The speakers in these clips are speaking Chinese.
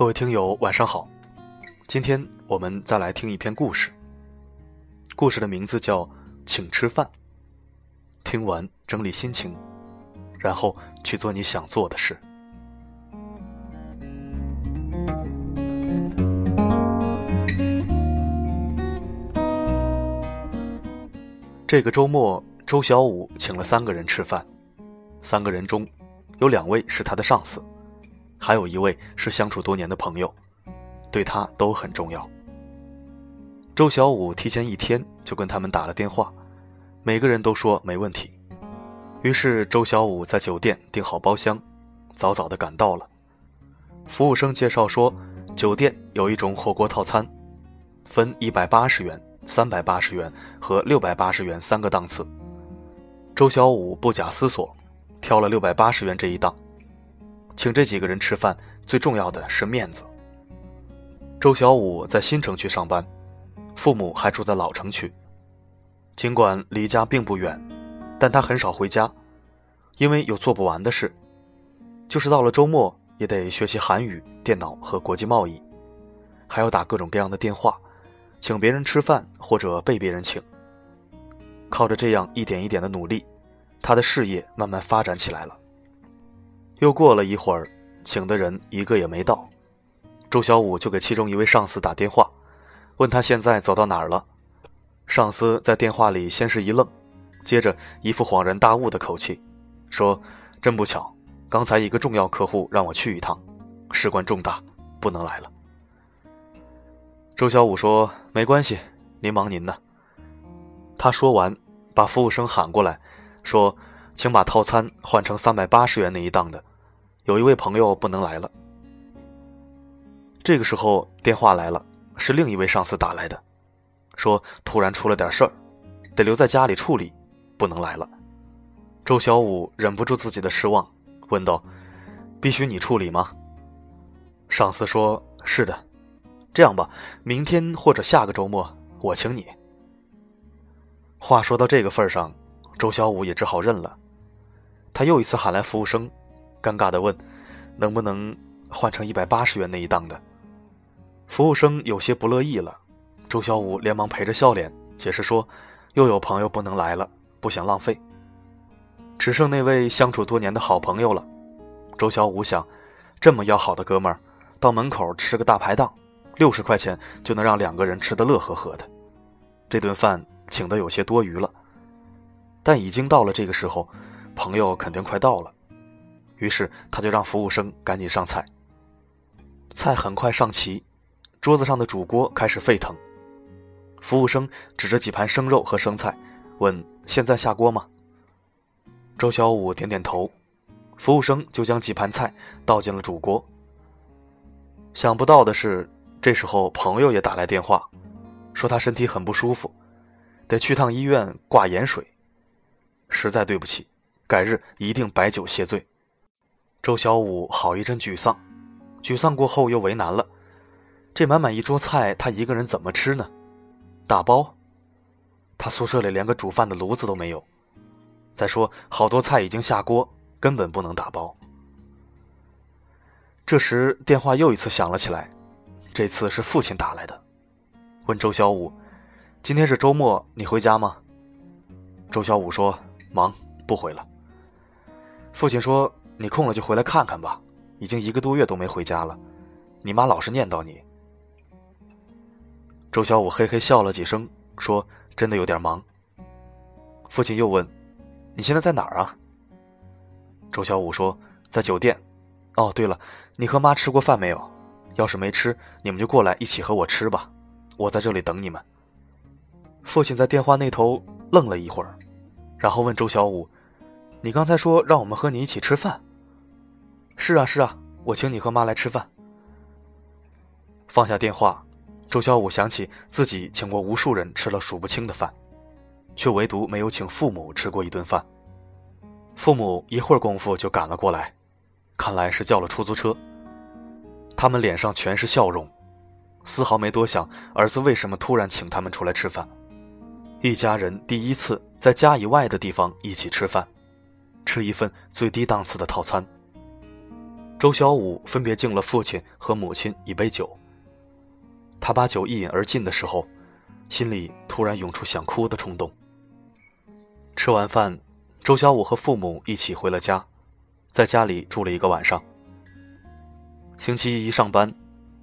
各位听友，晚上好。今天我们再来听一篇故事。故事的名字叫《请吃饭》。听完整理心情，然后去做你想做的事。这个周末，周小五请了三个人吃饭。三个人中，有两位是他的上司，还有一位是相处多年的朋友，对他都很重要。周小五提前一天就跟他们打了电话，每个人都说没问题。于是周小五在酒店订好包厢，早早的赶到了。服务生介绍说，酒店有一种火锅套餐，分一百八十元。三百八十元和六百八十元三个档次，周小五不假思索，挑了六百八十元这一档。请这几个人吃饭，最重要的是面子。周小五在新城区上班，父母还住在老城区。尽管离家并不远，但他很少回家，因为有做不完的事。就是到了周末，也得学习韩语、电脑和国际贸易，还要打各种各样的电话。请别人吃饭，或者被别人请。靠着这样一点一点的努力，他的事业慢慢发展起来了。又过了一会儿，请的人一个也没到，周小五就给其中一位上司打电话，问他现在走到哪儿了。上司在电话里先是一愣，接着一副恍然大悟的口气，说：“真不巧，刚才一个重要客户让我去一趟，事关重大，不能来了。”周小五说：“没关系，您忙您的。”他说完，把服务生喊过来，说：“请把套餐换成三百八十元那一档的，有一位朋友不能来了。”这个时候电话来了，是另一位上司打来的，说：“突然出了点事儿，得留在家里处理，不能来了。”周小五忍不住自己的失望，问道：“必须你处理吗？”上司说：“是的。”这样吧，明天或者下个周末我请你。话说到这个份上，周小五也只好认了。他又一次喊来服务生，尴尬的问：“能不能换成一百八十元那一档的？”服务生有些不乐意了。周小五连忙陪着笑脸解释说：“又有朋友不能来了，不想浪费。只剩那位相处多年的好朋友了。”周小五想，这么要好的哥们儿，到门口吃个大排档。六十块钱就能让两个人吃得乐呵呵的，这顿饭请的有些多余了，但已经到了这个时候，朋友肯定快到了，于是他就让服务生赶紧上菜。菜很快上齐，桌子上的主锅开始沸腾，服务生指着几盘生肉和生菜，问：“现在下锅吗？”周小五点点头，服务生就将几盘菜倒进了主锅。想不到的是。这时候，朋友也打来电话，说他身体很不舒服，得去趟医院挂盐水。实在对不起，改日一定摆酒谢罪。周小五好一阵沮丧，沮丧过后又为难了：这满满一桌菜，他一个人怎么吃呢？打包？他宿舍里连个煮饭的炉子都没有。再说，好多菜已经下锅，根本不能打包。这时，电话又一次响了起来。这次是父亲打来的，问周小五：“今天是周末，你回家吗？”周小五说：“忙，不回了。”父亲说：“你空了就回来看看吧，已经一个多月都没回家了，你妈老是念叨你。”周小五嘿嘿笑了几声，说：“真的有点忙。”父亲又问：“你现在在哪儿啊？”周小五说：“在酒店。”哦，对了，你和妈吃过饭没有？要是没吃，你们就过来一起和我吃吧，我在这里等你们。父亲在电话那头愣了一会儿，然后问周小五：“你刚才说让我们和你一起吃饭？”“是啊，是啊，我请你和妈来吃饭。”放下电话，周小五想起自己请过无数人吃了数不清的饭，却唯独没有请父母吃过一顿饭。父母一会儿功夫就赶了过来，看来是叫了出租车。他们脸上全是笑容，丝毫没多想儿子为什么突然请他们出来吃饭。一家人第一次在家以外的地方一起吃饭，吃一份最低档次的套餐。周小五分别敬了父亲和母亲一杯酒。他把酒一饮而尽的时候，心里突然涌出想哭的冲动。吃完饭，周小五和父母一起回了家，在家里住了一个晚上。星期一上班，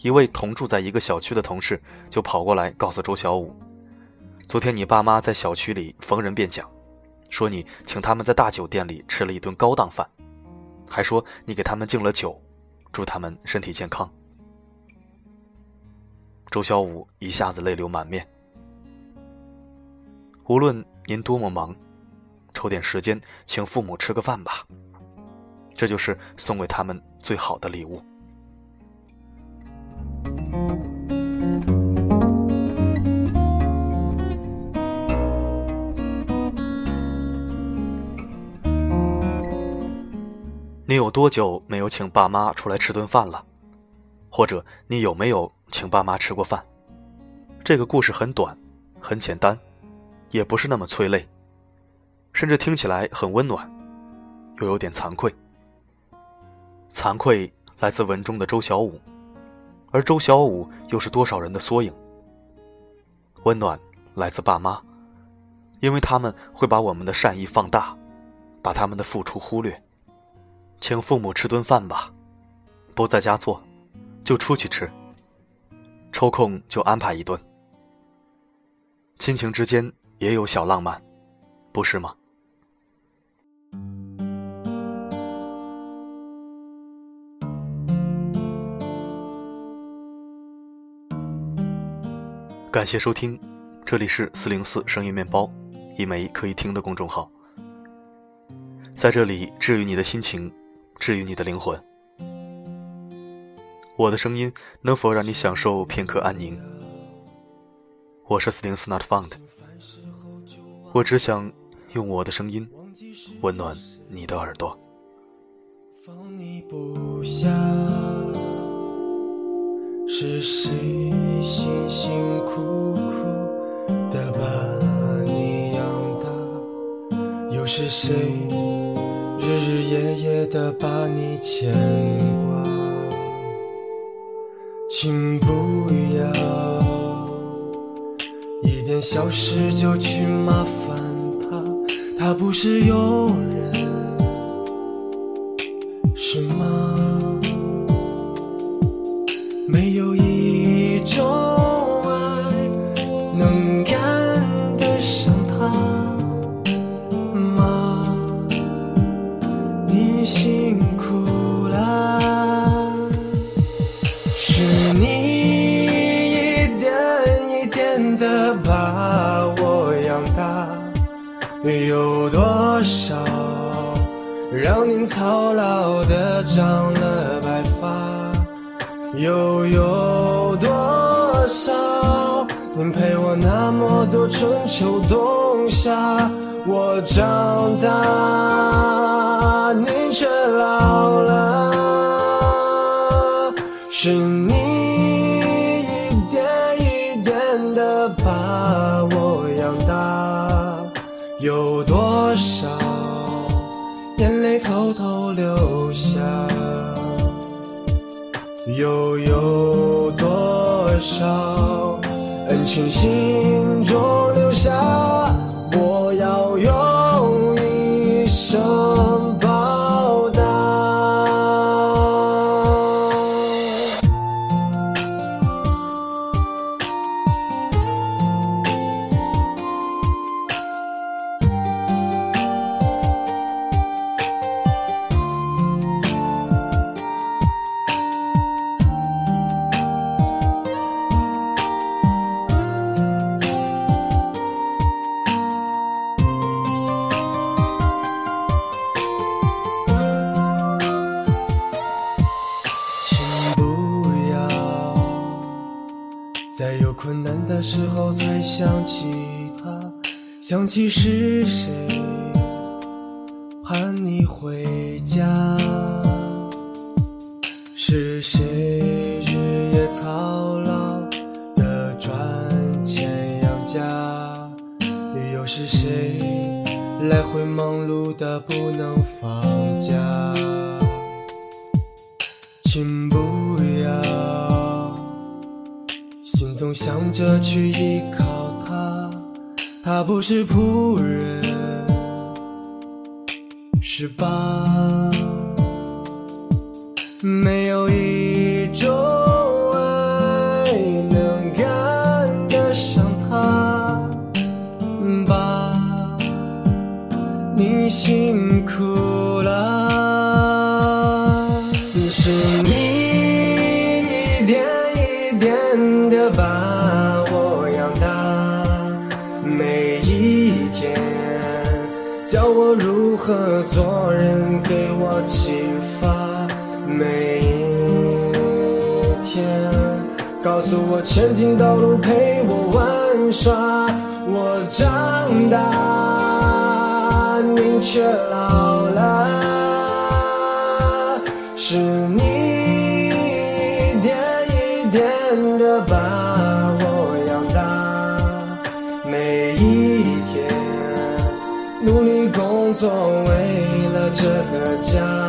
一位同住在一个小区的同事就跑过来告诉周小五：“昨天你爸妈在小区里逢人便讲，说你请他们在大酒店里吃了一顿高档饭，还说你给他们敬了酒，祝他们身体健康。”周小五一下子泪流满面。无论您多么忙，抽点时间请父母吃个饭吧，这就是送给他们最好的礼物。你有多久没有请爸妈出来吃顿饭了？或者你有没有请爸妈吃过饭？这个故事很短，很简单，也不是那么催泪，甚至听起来很温暖，又有点惭愧。惭愧来自文中的周小五，而周小五又是多少人的缩影？温暖来自爸妈，因为他们会把我们的善意放大，把他们的付出忽略。请父母吃顿饭吧，不在家做，就出去吃。抽空就安排一顿。亲情之间也有小浪漫，不是吗？感谢收听，这里是四零四声音面包，一枚可以听的公众号，在这里治愈你的心情。治愈你的灵魂，我的声音能否让你享受片刻安宁？我是四零四 Not Found，我只想用我的声音温暖你的耳朵。放你不下是谁辛辛苦苦的把你养大？又是谁？日日夜夜的把你牵挂，请不要一点小事就去麻烦他，他不是有人，是吗？没有一有多少让您操劳的长了白发？又有多少您陪我那么多春秋冬夏？我长大，您却老了，是你清晰想起是谁盼你回家，是谁日夜操劳的赚钱养家，又是谁来回忙碌的不能放假。请不要，心总想着去依靠，他不是仆人，是吧？没有一种爱能赶得上他，爸，你辛苦了。告诉我前进道路，陪我玩耍。我长大，你却老了。是你一点一点的把我养大，每一天努力工作，为了这个家，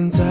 uns